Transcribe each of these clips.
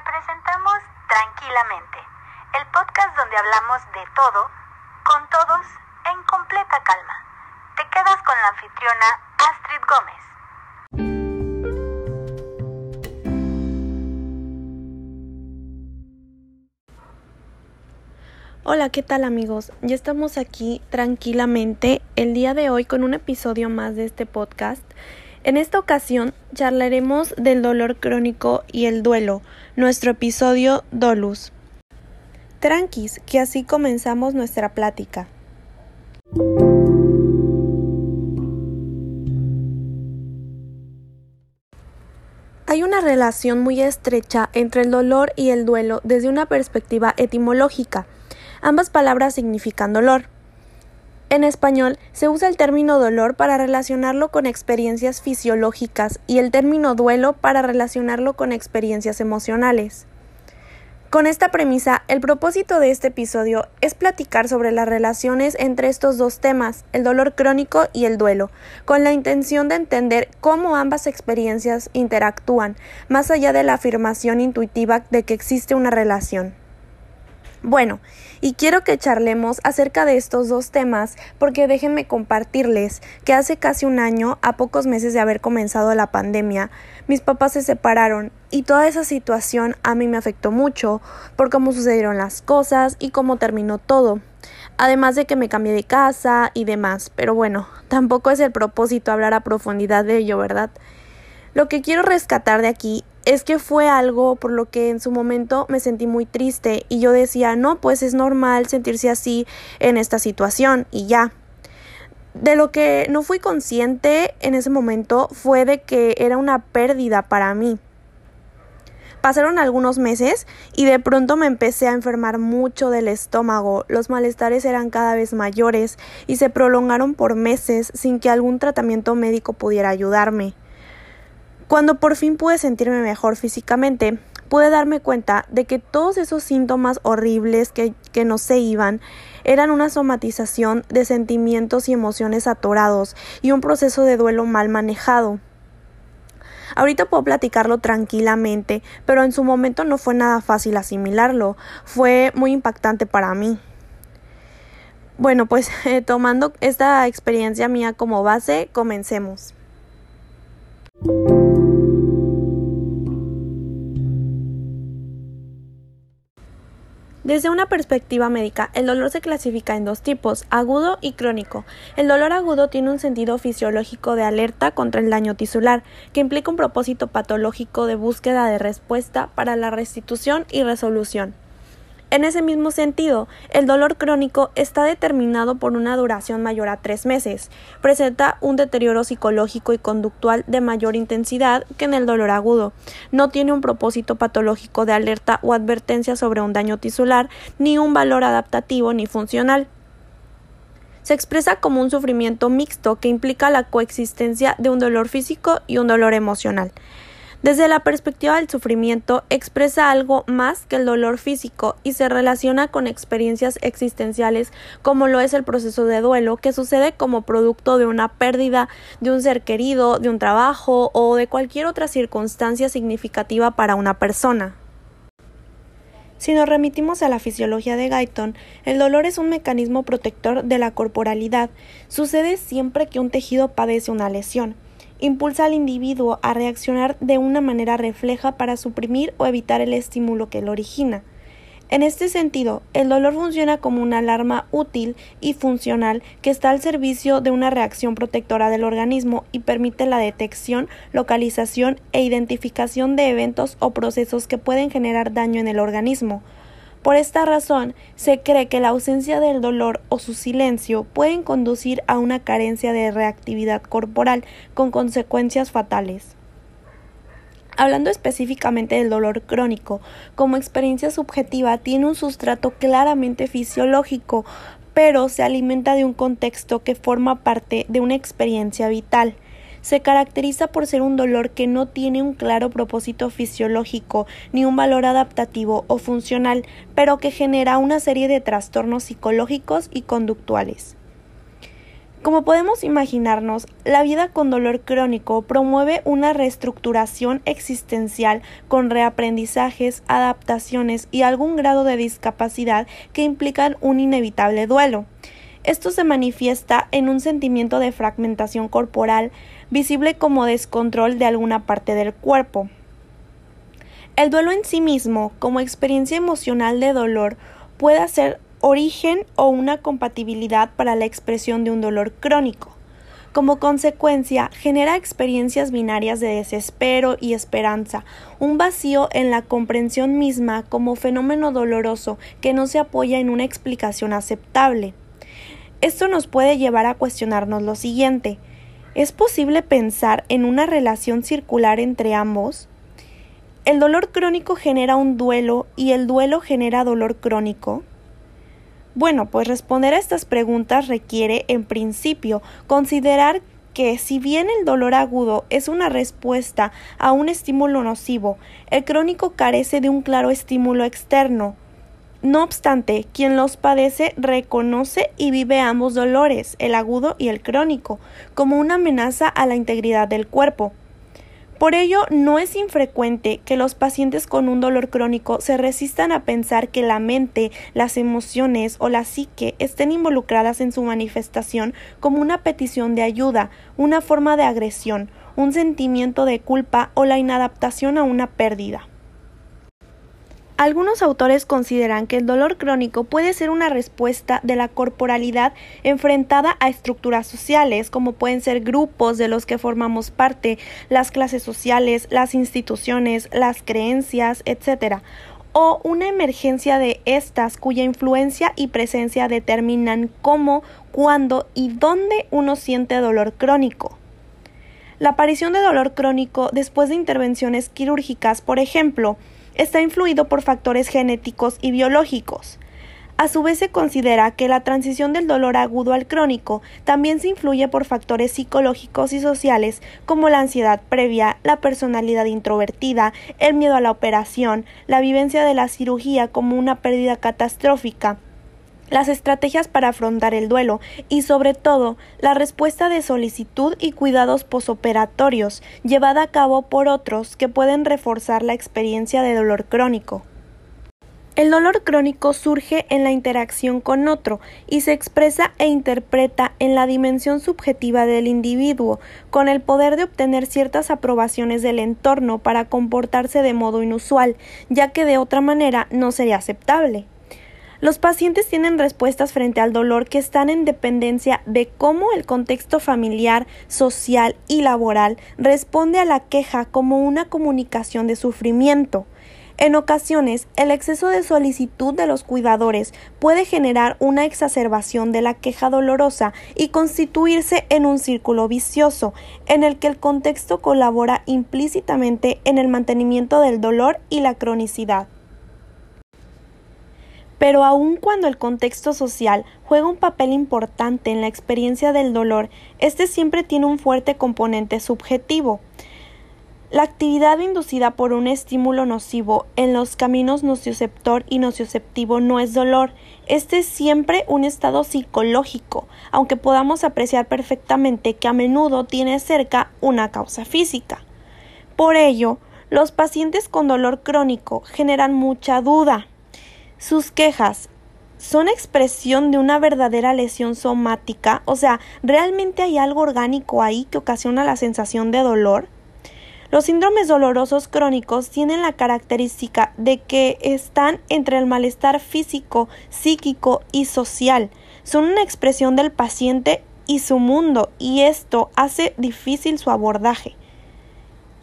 Te presentamos Tranquilamente, el podcast donde hablamos de todo, con todos, en completa calma. Te quedas con la anfitriona Astrid Gómez. Hola, ¿qué tal amigos? Ya estamos aquí tranquilamente el día de hoy con un episodio más de este podcast. En esta ocasión charlaremos del dolor crónico y el duelo, nuestro episodio Dolus. Tranquis, que así comenzamos nuestra plática. Hay una relación muy estrecha entre el dolor y el duelo desde una perspectiva etimológica. Ambas palabras significan dolor. En español se usa el término dolor para relacionarlo con experiencias fisiológicas y el término duelo para relacionarlo con experiencias emocionales. Con esta premisa, el propósito de este episodio es platicar sobre las relaciones entre estos dos temas, el dolor crónico y el duelo, con la intención de entender cómo ambas experiencias interactúan, más allá de la afirmación intuitiva de que existe una relación. Bueno, y quiero que charlemos acerca de estos dos temas porque déjenme compartirles que hace casi un año, a pocos meses de haber comenzado la pandemia, mis papás se separaron y toda esa situación a mí me afectó mucho por cómo sucedieron las cosas y cómo terminó todo. Además de que me cambié de casa y demás, pero bueno, tampoco es el propósito hablar a profundidad de ello, ¿verdad? Lo que quiero rescatar de aquí es que fue algo por lo que en su momento me sentí muy triste y yo decía, no, pues es normal sentirse así en esta situación y ya. De lo que no fui consciente en ese momento fue de que era una pérdida para mí. Pasaron algunos meses y de pronto me empecé a enfermar mucho del estómago. Los malestares eran cada vez mayores y se prolongaron por meses sin que algún tratamiento médico pudiera ayudarme. Cuando por fin pude sentirme mejor físicamente, pude darme cuenta de que todos esos síntomas horribles que, que no se iban eran una somatización de sentimientos y emociones atorados y un proceso de duelo mal manejado. Ahorita puedo platicarlo tranquilamente, pero en su momento no fue nada fácil asimilarlo, fue muy impactante para mí. Bueno, pues tomando esta experiencia mía como base, comencemos. Desde una perspectiva médica, el dolor se clasifica en dos tipos, agudo y crónico. El dolor agudo tiene un sentido fisiológico de alerta contra el daño tisular, que implica un propósito patológico de búsqueda de respuesta para la restitución y resolución. En ese mismo sentido, el dolor crónico está determinado por una duración mayor a tres meses. Presenta un deterioro psicológico y conductual de mayor intensidad que en el dolor agudo. No tiene un propósito patológico de alerta o advertencia sobre un daño tisular, ni un valor adaptativo ni funcional. Se expresa como un sufrimiento mixto que implica la coexistencia de un dolor físico y un dolor emocional. Desde la perspectiva del sufrimiento, expresa algo más que el dolor físico y se relaciona con experiencias existenciales como lo es el proceso de duelo que sucede como producto de una pérdida de un ser querido, de un trabajo o de cualquier otra circunstancia significativa para una persona. Si nos remitimos a la fisiología de Guyton, el dolor es un mecanismo protector de la corporalidad. Sucede siempre que un tejido padece una lesión impulsa al individuo a reaccionar de una manera refleja para suprimir o evitar el estímulo que lo origina. En este sentido, el dolor funciona como una alarma útil y funcional que está al servicio de una reacción protectora del organismo y permite la detección, localización e identificación de eventos o procesos que pueden generar daño en el organismo. Por esta razón, se cree que la ausencia del dolor o su silencio pueden conducir a una carencia de reactividad corporal con consecuencias fatales. Hablando específicamente del dolor crónico, como experiencia subjetiva tiene un sustrato claramente fisiológico, pero se alimenta de un contexto que forma parte de una experiencia vital se caracteriza por ser un dolor que no tiene un claro propósito fisiológico ni un valor adaptativo o funcional, pero que genera una serie de trastornos psicológicos y conductuales. Como podemos imaginarnos, la vida con dolor crónico promueve una reestructuración existencial con reaprendizajes, adaptaciones y algún grado de discapacidad que implican un inevitable duelo. Esto se manifiesta en un sentimiento de fragmentación corporal, visible como descontrol de alguna parte del cuerpo. El duelo en sí mismo, como experiencia emocional de dolor, puede ser origen o una compatibilidad para la expresión de un dolor crónico. Como consecuencia, genera experiencias binarias de desespero y esperanza, un vacío en la comprensión misma como fenómeno doloroso que no se apoya en una explicación aceptable. Esto nos puede llevar a cuestionarnos lo siguiente. ¿Es posible pensar en una relación circular entre ambos? ¿El dolor crónico genera un duelo y el duelo genera dolor crónico? Bueno, pues responder a estas preguntas requiere, en principio, considerar que si bien el dolor agudo es una respuesta a un estímulo nocivo, el crónico carece de un claro estímulo externo. No obstante, quien los padece reconoce y vive ambos dolores, el agudo y el crónico, como una amenaza a la integridad del cuerpo. Por ello, no es infrecuente que los pacientes con un dolor crónico se resistan a pensar que la mente, las emociones o la psique estén involucradas en su manifestación como una petición de ayuda, una forma de agresión, un sentimiento de culpa o la inadaptación a una pérdida. Algunos autores consideran que el dolor crónico puede ser una respuesta de la corporalidad enfrentada a estructuras sociales, como pueden ser grupos de los que formamos parte, las clases sociales, las instituciones, las creencias, etc., o una emergencia de estas cuya influencia y presencia determinan cómo, cuándo y dónde uno siente dolor crónico. La aparición de dolor crónico después de intervenciones quirúrgicas, por ejemplo, está influido por factores genéticos y biológicos. A su vez se considera que la transición del dolor agudo al crónico también se influye por factores psicológicos y sociales como la ansiedad previa, la personalidad introvertida, el miedo a la operación, la vivencia de la cirugía como una pérdida catastrófica, las estrategias para afrontar el duelo y sobre todo la respuesta de solicitud y cuidados posoperatorios llevada a cabo por otros que pueden reforzar la experiencia de dolor crónico. El dolor crónico surge en la interacción con otro y se expresa e interpreta en la dimensión subjetiva del individuo, con el poder de obtener ciertas aprobaciones del entorno para comportarse de modo inusual, ya que de otra manera no sería aceptable. Los pacientes tienen respuestas frente al dolor que están en dependencia de cómo el contexto familiar, social y laboral responde a la queja como una comunicación de sufrimiento. En ocasiones, el exceso de solicitud de los cuidadores puede generar una exacerbación de la queja dolorosa y constituirse en un círculo vicioso, en el que el contexto colabora implícitamente en el mantenimiento del dolor y la cronicidad. Pero aun cuando el contexto social juega un papel importante en la experiencia del dolor, este siempre tiene un fuerte componente subjetivo. La actividad inducida por un estímulo nocivo en los caminos nocioceptor y nocioceptivo no es dolor, este es siempre un estado psicológico, aunque podamos apreciar perfectamente que a menudo tiene cerca una causa física. Por ello, los pacientes con dolor crónico generan mucha duda, sus quejas son expresión de una verdadera lesión somática, o sea, ¿realmente hay algo orgánico ahí que ocasiona la sensación de dolor? Los síndromes dolorosos crónicos tienen la característica de que están entre el malestar físico, psíquico y social. Son una expresión del paciente y su mundo y esto hace difícil su abordaje.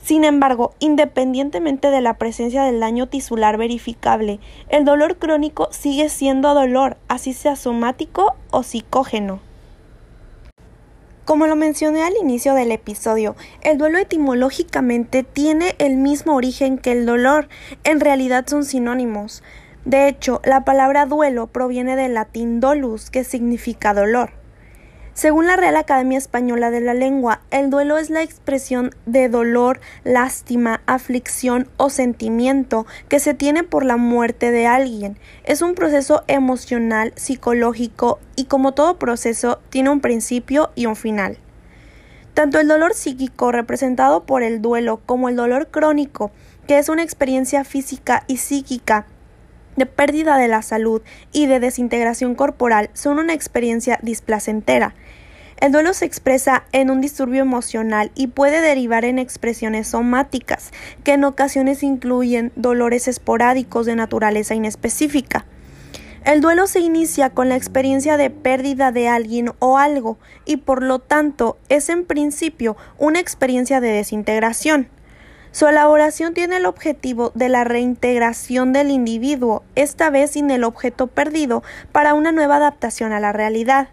Sin embargo, independientemente de la presencia del daño tisular verificable, el dolor crónico sigue siendo dolor, así sea somático o psicógeno. Como lo mencioné al inicio del episodio, el duelo etimológicamente tiene el mismo origen que el dolor, en realidad son sinónimos. De hecho, la palabra duelo proviene del latín dolus, que significa dolor. Según la Real Academia Española de la Lengua, el duelo es la expresión de dolor, lástima, aflicción o sentimiento que se tiene por la muerte de alguien. Es un proceso emocional, psicológico y como todo proceso tiene un principio y un final. Tanto el dolor psíquico representado por el duelo como el dolor crónico, que es una experiencia física y psíquica de pérdida de la salud y de desintegración corporal son una experiencia displacentera. El duelo se expresa en un disturbio emocional y puede derivar en expresiones somáticas, que en ocasiones incluyen dolores esporádicos de naturaleza inespecífica. El duelo se inicia con la experiencia de pérdida de alguien o algo y por lo tanto es en principio una experiencia de desintegración. Su elaboración tiene el objetivo de la reintegración del individuo, esta vez sin el objeto perdido, para una nueva adaptación a la realidad.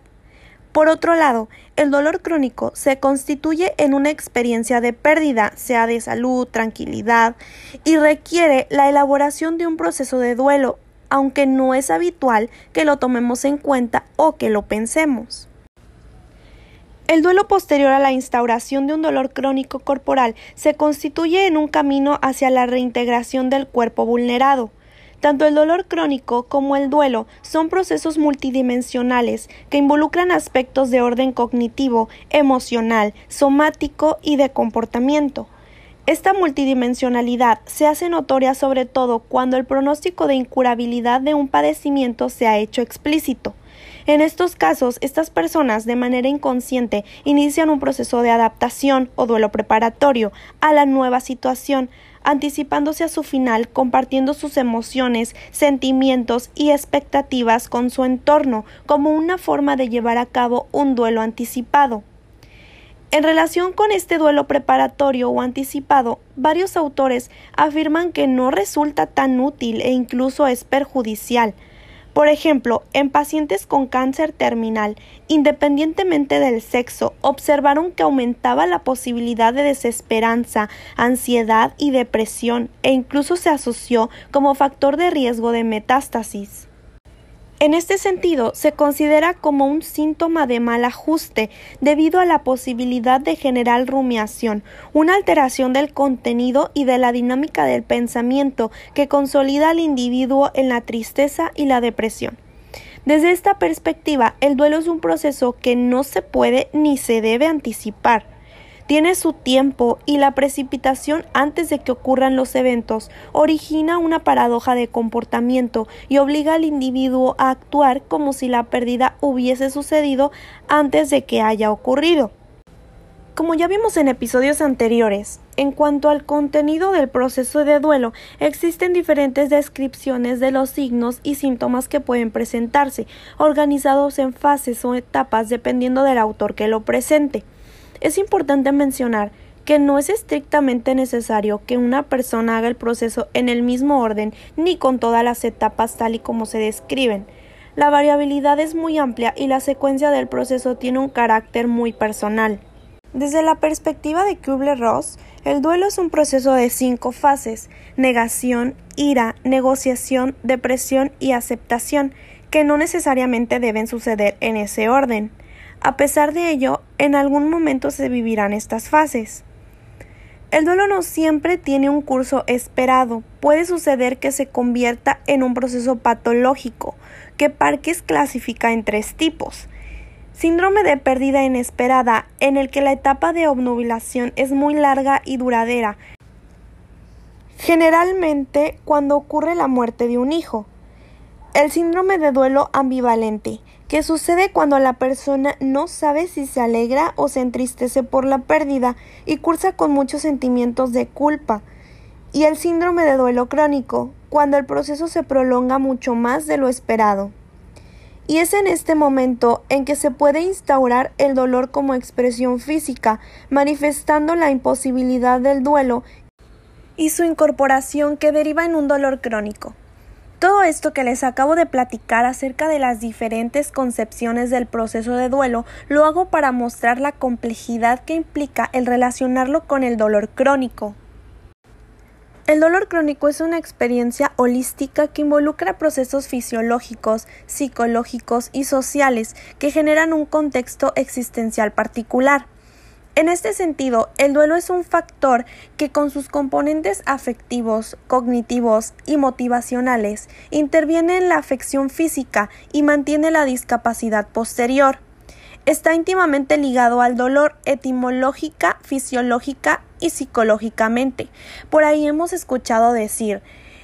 Por otro lado, el dolor crónico se constituye en una experiencia de pérdida, sea de salud, tranquilidad, y requiere la elaboración de un proceso de duelo, aunque no es habitual que lo tomemos en cuenta o que lo pensemos. El duelo posterior a la instauración de un dolor crónico corporal se constituye en un camino hacia la reintegración del cuerpo vulnerado. Tanto el dolor crónico como el duelo son procesos multidimensionales que involucran aspectos de orden cognitivo, emocional, somático y de comportamiento. Esta multidimensionalidad se hace notoria sobre todo cuando el pronóstico de incurabilidad de un padecimiento se ha hecho explícito. En estos casos, estas personas de manera inconsciente inician un proceso de adaptación o duelo preparatorio a la nueva situación, anticipándose a su final, compartiendo sus emociones, sentimientos y expectativas con su entorno como una forma de llevar a cabo un duelo anticipado. En relación con este duelo preparatorio o anticipado, varios autores afirman que no resulta tan útil e incluso es perjudicial, por ejemplo, en pacientes con cáncer terminal, independientemente del sexo, observaron que aumentaba la posibilidad de desesperanza, ansiedad y depresión, e incluso se asoció como factor de riesgo de metástasis. En este sentido, se considera como un síntoma de mal ajuste debido a la posibilidad de generar rumiación, una alteración del contenido y de la dinámica del pensamiento que consolida al individuo en la tristeza y la depresión. Desde esta perspectiva, el duelo es un proceso que no se puede ni se debe anticipar tiene su tiempo y la precipitación antes de que ocurran los eventos origina una paradoja de comportamiento y obliga al individuo a actuar como si la pérdida hubiese sucedido antes de que haya ocurrido. Como ya vimos en episodios anteriores, en cuanto al contenido del proceso de duelo, existen diferentes descripciones de los signos y síntomas que pueden presentarse, organizados en fases o etapas dependiendo del autor que lo presente. Es importante mencionar que no es estrictamente necesario que una persona haga el proceso en el mismo orden ni con todas las etapas tal y como se describen. La variabilidad es muy amplia y la secuencia del proceso tiene un carácter muy personal. Desde la perspectiva de Kubler-Ross, el duelo es un proceso de cinco fases: negación, ira, negociación, depresión y aceptación, que no necesariamente deben suceder en ese orden. A pesar de ello, en algún momento se vivirán estas fases. El duelo no siempre tiene un curso esperado. Puede suceder que se convierta en un proceso patológico, que Parkes clasifica en tres tipos. Síndrome de pérdida inesperada, en el que la etapa de obnubilación es muy larga y duradera, generalmente cuando ocurre la muerte de un hijo. El síndrome de duelo ambivalente, que sucede cuando la persona no sabe si se alegra o se entristece por la pérdida y cursa con muchos sentimientos de culpa. Y el síndrome de duelo crónico, cuando el proceso se prolonga mucho más de lo esperado. Y es en este momento en que se puede instaurar el dolor como expresión física, manifestando la imposibilidad del duelo y su incorporación que deriva en un dolor crónico. Todo esto que les acabo de platicar acerca de las diferentes concepciones del proceso de duelo lo hago para mostrar la complejidad que implica el relacionarlo con el dolor crónico. El dolor crónico es una experiencia holística que involucra procesos fisiológicos, psicológicos y sociales que generan un contexto existencial particular. En este sentido, el duelo es un factor que con sus componentes afectivos, cognitivos y motivacionales interviene en la afección física y mantiene la discapacidad posterior está íntimamente ligado al dolor etimológica, fisiológica y psicológicamente. Por ahí hemos escuchado decir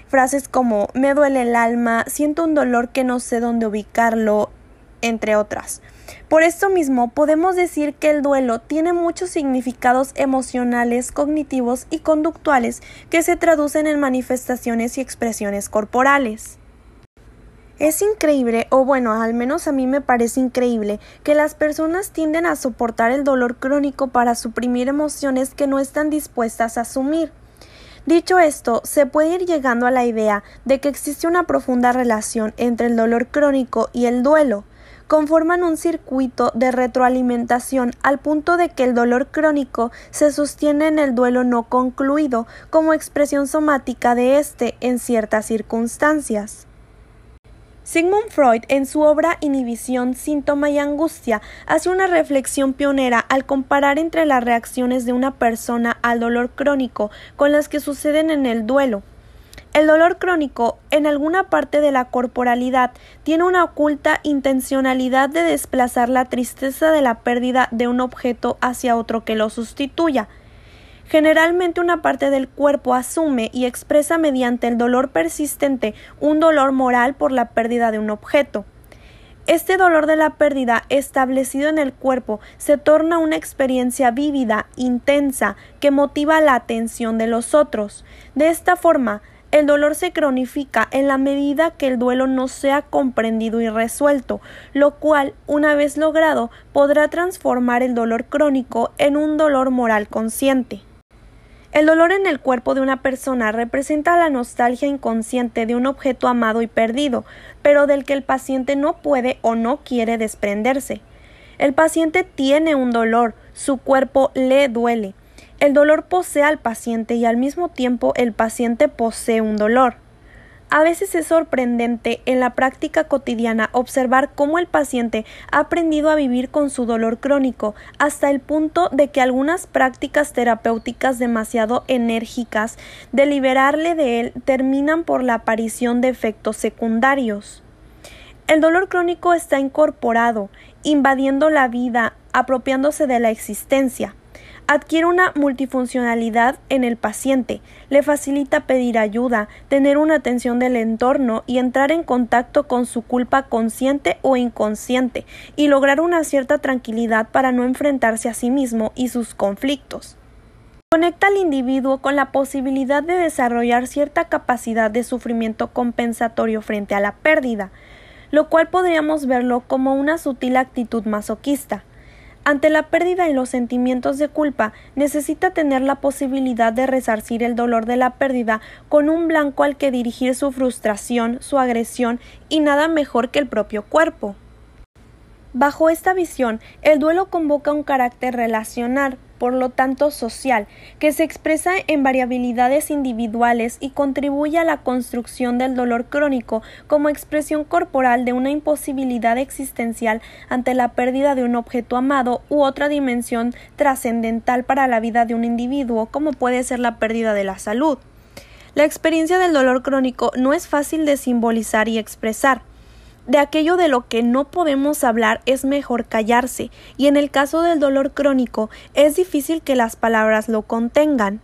frases como me duele el alma, siento un dolor que no sé dónde ubicarlo, entre otras. Por esto mismo podemos decir que el duelo tiene muchos significados emocionales, cognitivos y conductuales que se traducen en manifestaciones y expresiones corporales. Es increíble, o bueno, al menos a mí me parece increíble, que las personas tienden a soportar el dolor crónico para suprimir emociones que no están dispuestas a asumir. Dicho esto, se puede ir llegando a la idea de que existe una profunda relación entre el dolor crónico y el duelo. Conforman un circuito de retroalimentación al punto de que el dolor crónico se sostiene en el duelo no concluido como expresión somática de éste en ciertas circunstancias. Sigmund Freud, en su obra Inhibición, Síntoma y Angustia, hace una reflexión pionera al comparar entre las reacciones de una persona al dolor crónico con las que suceden en el duelo. El dolor crónico en alguna parte de la corporalidad tiene una oculta intencionalidad de desplazar la tristeza de la pérdida de un objeto hacia otro que lo sustituya. Generalmente una parte del cuerpo asume y expresa mediante el dolor persistente un dolor moral por la pérdida de un objeto. Este dolor de la pérdida establecido en el cuerpo se torna una experiencia vívida, intensa, que motiva la atención de los otros. De esta forma, el dolor se cronifica en la medida que el duelo no sea comprendido y resuelto, lo cual, una vez logrado, podrá transformar el dolor crónico en un dolor moral consciente. El dolor en el cuerpo de una persona representa la nostalgia inconsciente de un objeto amado y perdido, pero del que el paciente no puede o no quiere desprenderse. El paciente tiene un dolor, su cuerpo le duele. El dolor posee al paciente y al mismo tiempo el paciente posee un dolor. A veces es sorprendente en la práctica cotidiana observar cómo el paciente ha aprendido a vivir con su dolor crónico hasta el punto de que algunas prácticas terapéuticas demasiado enérgicas de liberarle de él terminan por la aparición de efectos secundarios. El dolor crónico está incorporado, invadiendo la vida, apropiándose de la existencia adquiere una multifuncionalidad en el paciente, le facilita pedir ayuda, tener una atención del entorno y entrar en contacto con su culpa consciente o inconsciente y lograr una cierta tranquilidad para no enfrentarse a sí mismo y sus conflictos. Conecta al individuo con la posibilidad de desarrollar cierta capacidad de sufrimiento compensatorio frente a la pérdida, lo cual podríamos verlo como una sutil actitud masoquista. Ante la pérdida y los sentimientos de culpa, necesita tener la posibilidad de resarcir el dolor de la pérdida con un blanco al que dirigir su frustración, su agresión y nada mejor que el propio cuerpo. Bajo esta visión, el duelo convoca un carácter relacional, por lo tanto social, que se expresa en variabilidades individuales y contribuye a la construcción del dolor crónico como expresión corporal de una imposibilidad existencial ante la pérdida de un objeto amado u otra dimensión trascendental para la vida de un individuo, como puede ser la pérdida de la salud. La experiencia del dolor crónico no es fácil de simbolizar y expresar. De aquello de lo que no podemos hablar es mejor callarse, y en el caso del dolor crónico es difícil que las palabras lo contengan.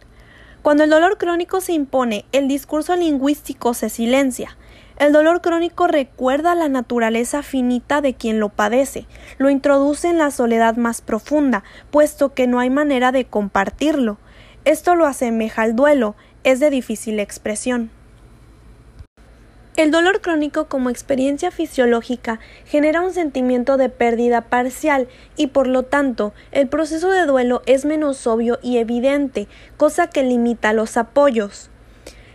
Cuando el dolor crónico se impone, el discurso lingüístico se silencia. El dolor crónico recuerda la naturaleza finita de quien lo padece, lo introduce en la soledad más profunda, puesto que no hay manera de compartirlo. Esto lo asemeja al duelo, es de difícil expresión. El dolor crónico como experiencia fisiológica genera un sentimiento de pérdida parcial y por lo tanto el proceso de duelo es menos obvio y evidente, cosa que limita los apoyos.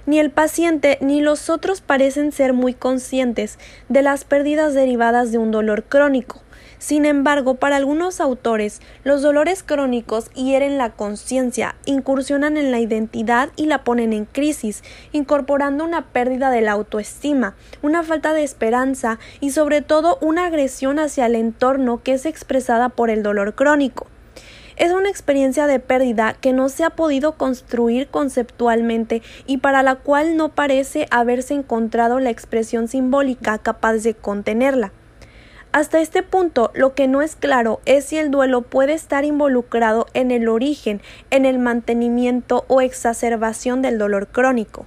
Ni el paciente ni los otros parecen ser muy conscientes de las pérdidas derivadas de un dolor crónico. Sin embargo, para algunos autores, los dolores crónicos hieren la conciencia, incursionan en la identidad y la ponen en crisis, incorporando una pérdida de la autoestima, una falta de esperanza y sobre todo una agresión hacia el entorno que es expresada por el dolor crónico. Es una experiencia de pérdida que no se ha podido construir conceptualmente y para la cual no parece haberse encontrado la expresión simbólica capaz de contenerla. Hasta este punto, lo que no es claro es si el duelo puede estar involucrado en el origen, en el mantenimiento o exacerbación del dolor crónico.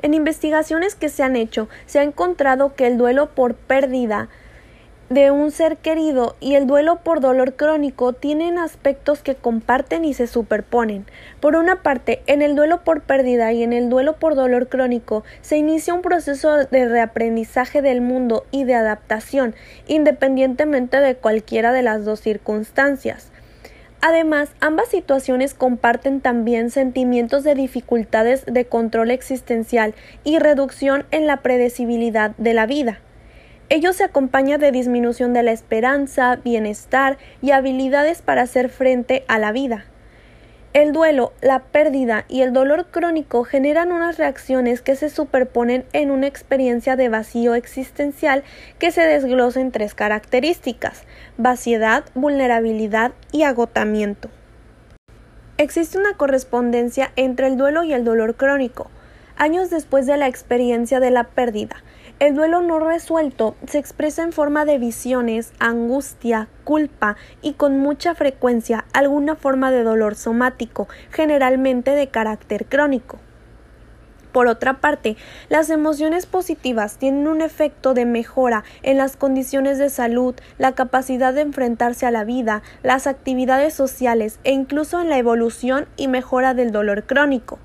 En investigaciones que se han hecho, se ha encontrado que el duelo por pérdida de un ser querido y el duelo por dolor crónico tienen aspectos que comparten y se superponen. Por una parte, en el duelo por pérdida y en el duelo por dolor crónico se inicia un proceso de reaprendizaje del mundo y de adaptación, independientemente de cualquiera de las dos circunstancias. Además, ambas situaciones comparten también sentimientos de dificultades de control existencial y reducción en la predecibilidad de la vida. Ello se acompaña de disminución de la esperanza, bienestar y habilidades para hacer frente a la vida. El duelo, la pérdida y el dolor crónico generan unas reacciones que se superponen en una experiencia de vacío existencial que se desglosa en tres características vaciedad, vulnerabilidad y agotamiento. Existe una correspondencia entre el duelo y el dolor crónico. Años después de la experiencia de la pérdida, el duelo no resuelto se expresa en forma de visiones, angustia, culpa y con mucha frecuencia alguna forma de dolor somático, generalmente de carácter crónico. Por otra parte, las emociones positivas tienen un efecto de mejora en las condiciones de salud, la capacidad de enfrentarse a la vida, las actividades sociales e incluso en la evolución y mejora del dolor crónico.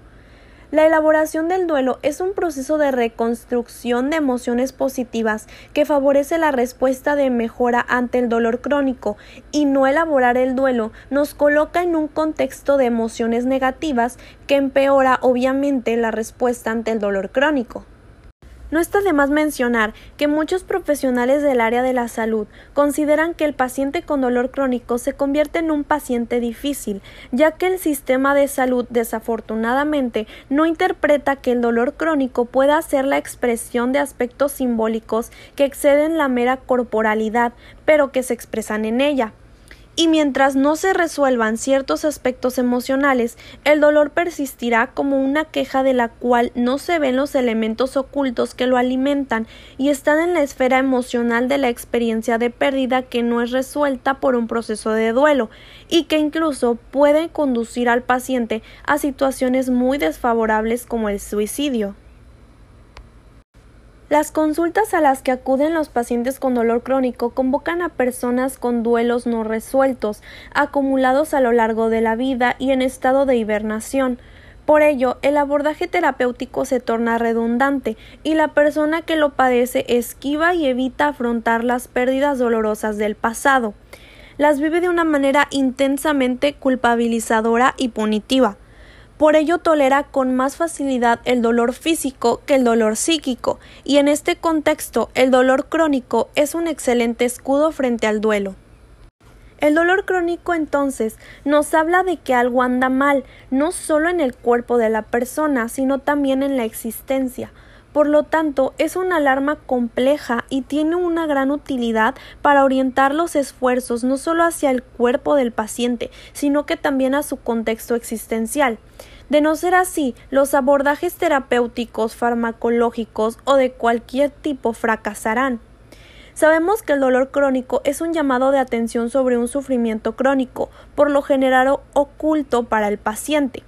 La elaboración del duelo es un proceso de reconstrucción de emociones positivas que favorece la respuesta de mejora ante el dolor crónico y no elaborar el duelo nos coloca en un contexto de emociones negativas que empeora obviamente la respuesta ante el dolor crónico. No está de más mencionar que muchos profesionales del área de la salud consideran que el paciente con dolor crónico se convierte en un paciente difícil, ya que el sistema de salud desafortunadamente no interpreta que el dolor crónico pueda ser la expresión de aspectos simbólicos que exceden la mera corporalidad, pero que se expresan en ella y mientras no se resuelvan ciertos aspectos emocionales, el dolor persistirá como una queja de la cual no se ven los elementos ocultos que lo alimentan y están en la esfera emocional de la experiencia de pérdida que no es resuelta por un proceso de duelo y que incluso puede conducir al paciente a situaciones muy desfavorables como el suicidio. Las consultas a las que acuden los pacientes con dolor crónico convocan a personas con duelos no resueltos, acumulados a lo largo de la vida y en estado de hibernación. Por ello, el abordaje terapéutico se torna redundante y la persona que lo padece esquiva y evita afrontar las pérdidas dolorosas del pasado. Las vive de una manera intensamente culpabilizadora y punitiva. Por ello tolera con más facilidad el dolor físico que el dolor psíquico, y en este contexto el dolor crónico es un excelente escudo frente al duelo. El dolor crónico entonces nos habla de que algo anda mal, no solo en el cuerpo de la persona, sino también en la existencia. Por lo tanto, es una alarma compleja y tiene una gran utilidad para orientar los esfuerzos no solo hacia el cuerpo del paciente, sino que también a su contexto existencial. De no ser así, los abordajes terapéuticos, farmacológicos o de cualquier tipo fracasarán. Sabemos que el dolor crónico es un llamado de atención sobre un sufrimiento crónico, por lo general oculto para el paciente.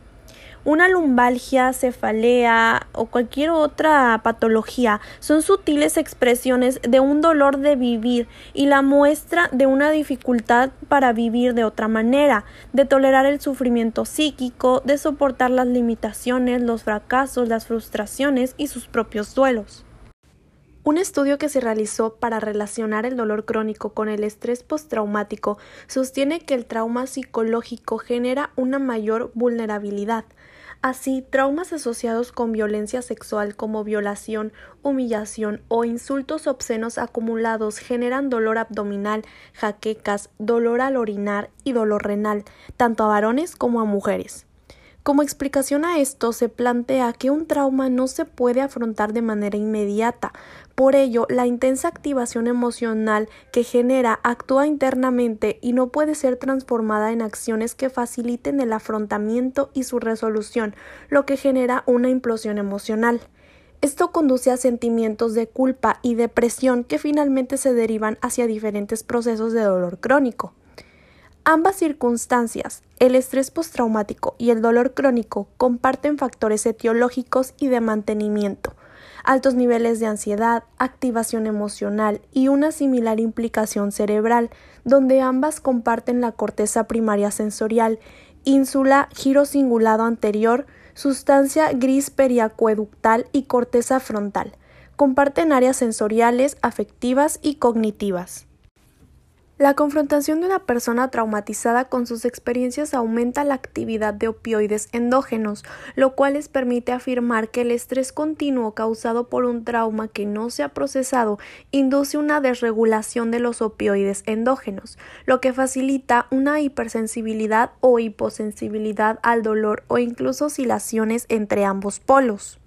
Una lumbalgia, cefalea o cualquier otra patología son sutiles expresiones de un dolor de vivir y la muestra de una dificultad para vivir de otra manera, de tolerar el sufrimiento psíquico, de soportar las limitaciones, los fracasos, las frustraciones y sus propios duelos. Un estudio que se realizó para relacionar el dolor crónico con el estrés postraumático sostiene que el trauma psicológico genera una mayor vulnerabilidad, Así, traumas asociados con violencia sexual como violación, humillación o insultos obscenos acumulados generan dolor abdominal, jaquecas, dolor al orinar y dolor renal, tanto a varones como a mujeres. Como explicación a esto, se plantea que un trauma no se puede afrontar de manera inmediata. Por ello, la intensa activación emocional que genera actúa internamente y no puede ser transformada en acciones que faciliten el afrontamiento y su resolución, lo que genera una implosión emocional. Esto conduce a sentimientos de culpa y depresión que finalmente se derivan hacia diferentes procesos de dolor crónico. Ambas circunstancias, el estrés postraumático y el dolor crónico, comparten factores etiológicos y de mantenimiento, altos niveles de ansiedad, activación emocional y una similar implicación cerebral, donde ambas comparten la corteza primaria sensorial, ínsula, giro cingulado anterior, sustancia gris periacueductal y corteza frontal. Comparten áreas sensoriales, afectivas y cognitivas. La confrontación de una persona traumatizada con sus experiencias aumenta la actividad de opioides endógenos, lo cual les permite afirmar que el estrés continuo causado por un trauma que no se ha procesado induce una desregulación de los opioides endógenos, lo que facilita una hipersensibilidad o hiposensibilidad al dolor o incluso oscilaciones entre ambos polos.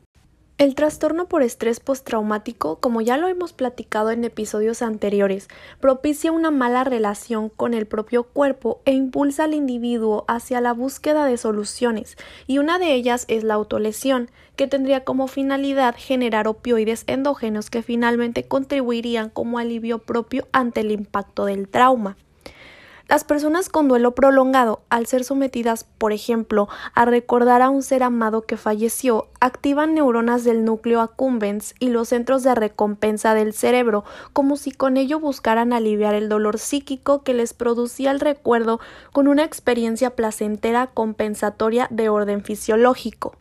El trastorno por estrés postraumático, como ya lo hemos platicado en episodios anteriores, propicia una mala relación con el propio cuerpo e impulsa al individuo hacia la búsqueda de soluciones, y una de ellas es la autolesión, que tendría como finalidad generar opioides endógenos que finalmente contribuirían como alivio propio ante el impacto del trauma. Las personas con duelo prolongado, al ser sometidas, por ejemplo, a recordar a un ser amado que falleció, activan neuronas del núcleo accumbens y los centros de recompensa del cerebro, como si con ello buscaran aliviar el dolor psíquico que les producía el recuerdo con una experiencia placentera compensatoria de orden fisiológico.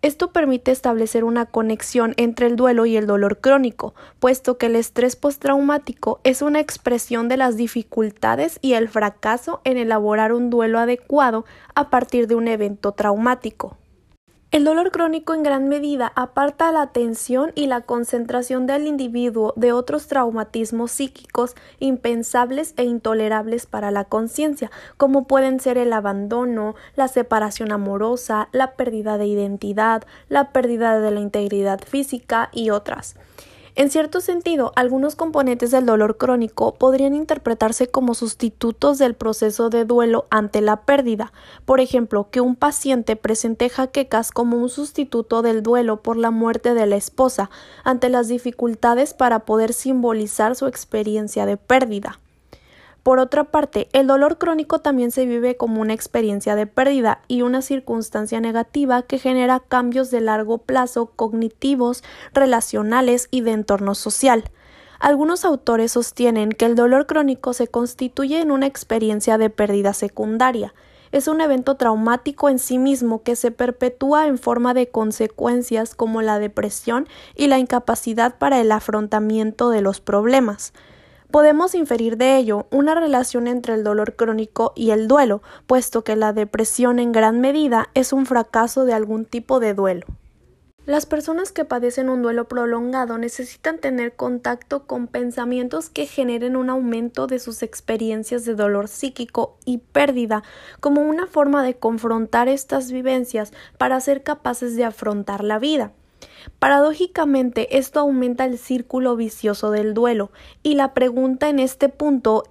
Esto permite establecer una conexión entre el duelo y el dolor crónico, puesto que el estrés postraumático es una expresión de las dificultades y el fracaso en elaborar un duelo adecuado a partir de un evento traumático. El dolor crónico en gran medida aparta la atención y la concentración del individuo de otros traumatismos psíquicos impensables e intolerables para la conciencia, como pueden ser el abandono, la separación amorosa, la pérdida de identidad, la pérdida de la integridad física y otras. En cierto sentido, algunos componentes del dolor crónico podrían interpretarse como sustitutos del proceso de duelo ante la pérdida. Por ejemplo, que un paciente presente jaquecas como un sustituto del duelo por la muerte de la esposa ante las dificultades para poder simbolizar su experiencia de pérdida. Por otra parte, el dolor crónico también se vive como una experiencia de pérdida y una circunstancia negativa que genera cambios de largo plazo cognitivos, relacionales y de entorno social. Algunos autores sostienen que el dolor crónico se constituye en una experiencia de pérdida secundaria. Es un evento traumático en sí mismo que se perpetúa en forma de consecuencias como la depresión y la incapacidad para el afrontamiento de los problemas. Podemos inferir de ello una relación entre el dolor crónico y el duelo, puesto que la depresión en gran medida es un fracaso de algún tipo de duelo. Las personas que padecen un duelo prolongado necesitan tener contacto con pensamientos que generen un aumento de sus experiencias de dolor psíquico y pérdida como una forma de confrontar estas vivencias para ser capaces de afrontar la vida. Paradójicamente, esto aumenta el círculo vicioso del duelo, y la pregunta en este punto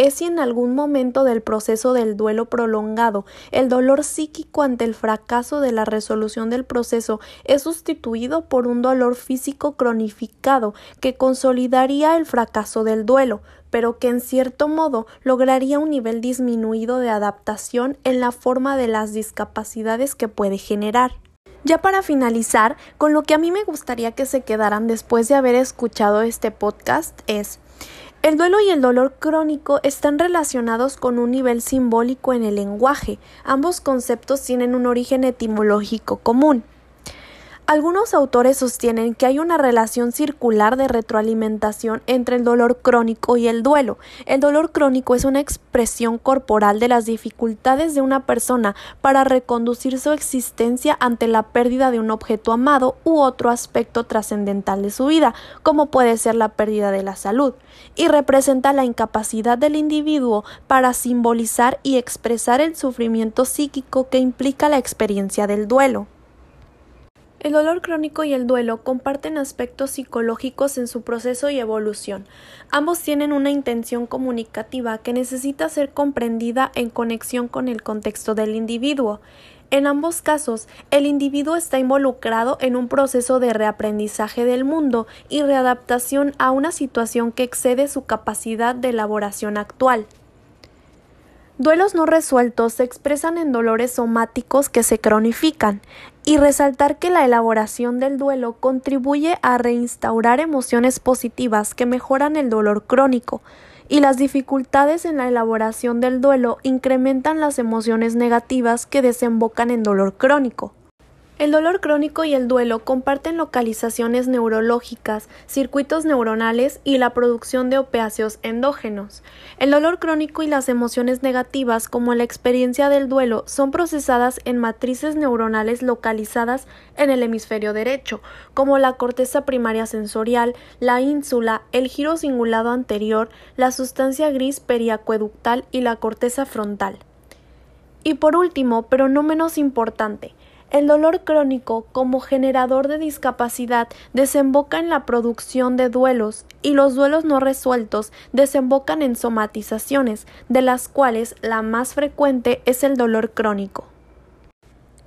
es si en algún momento del proceso del duelo prolongado el dolor psíquico ante el fracaso de la resolución del proceso es sustituido por un dolor físico cronificado que consolidaría el fracaso del duelo, pero que en cierto modo lograría un nivel disminuido de adaptación en la forma de las discapacidades que puede generar. Ya para finalizar, con lo que a mí me gustaría que se quedaran después de haber escuchado este podcast es el duelo y el dolor crónico están relacionados con un nivel simbólico en el lenguaje. Ambos conceptos tienen un origen etimológico común. Algunos autores sostienen que hay una relación circular de retroalimentación entre el dolor crónico y el duelo. El dolor crónico es una expresión corporal de las dificultades de una persona para reconducir su existencia ante la pérdida de un objeto amado u otro aspecto trascendental de su vida, como puede ser la pérdida de la salud, y representa la incapacidad del individuo para simbolizar y expresar el sufrimiento psíquico que implica la experiencia del duelo. El dolor crónico y el duelo comparten aspectos psicológicos en su proceso y evolución. Ambos tienen una intención comunicativa que necesita ser comprendida en conexión con el contexto del individuo. En ambos casos, el individuo está involucrado en un proceso de reaprendizaje del mundo y readaptación a una situación que excede su capacidad de elaboración actual. Duelos no resueltos se expresan en dolores somáticos que se cronifican y resaltar que la elaboración del duelo contribuye a reinstaurar emociones positivas que mejoran el dolor crónico y las dificultades en la elaboración del duelo incrementan las emociones negativas que desembocan en dolor crónico. El dolor crónico y el duelo comparten localizaciones neurológicas, circuitos neuronales y la producción de opiáceos endógenos. El dolor crónico y las emociones negativas, como la experiencia del duelo, son procesadas en matrices neuronales localizadas en el hemisferio derecho, como la corteza primaria sensorial, la ínsula, el giro cingulado anterior, la sustancia gris periacueductal y la corteza frontal. Y por último, pero no menos importante, el dolor crónico, como generador de discapacidad, desemboca en la producción de duelos y los duelos no resueltos desembocan en somatizaciones, de las cuales la más frecuente es el dolor crónico.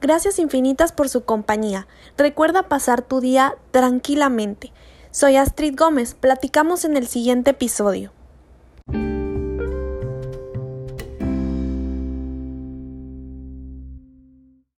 Gracias infinitas por su compañía. Recuerda pasar tu día tranquilamente. Soy Astrid Gómez. Platicamos en el siguiente episodio.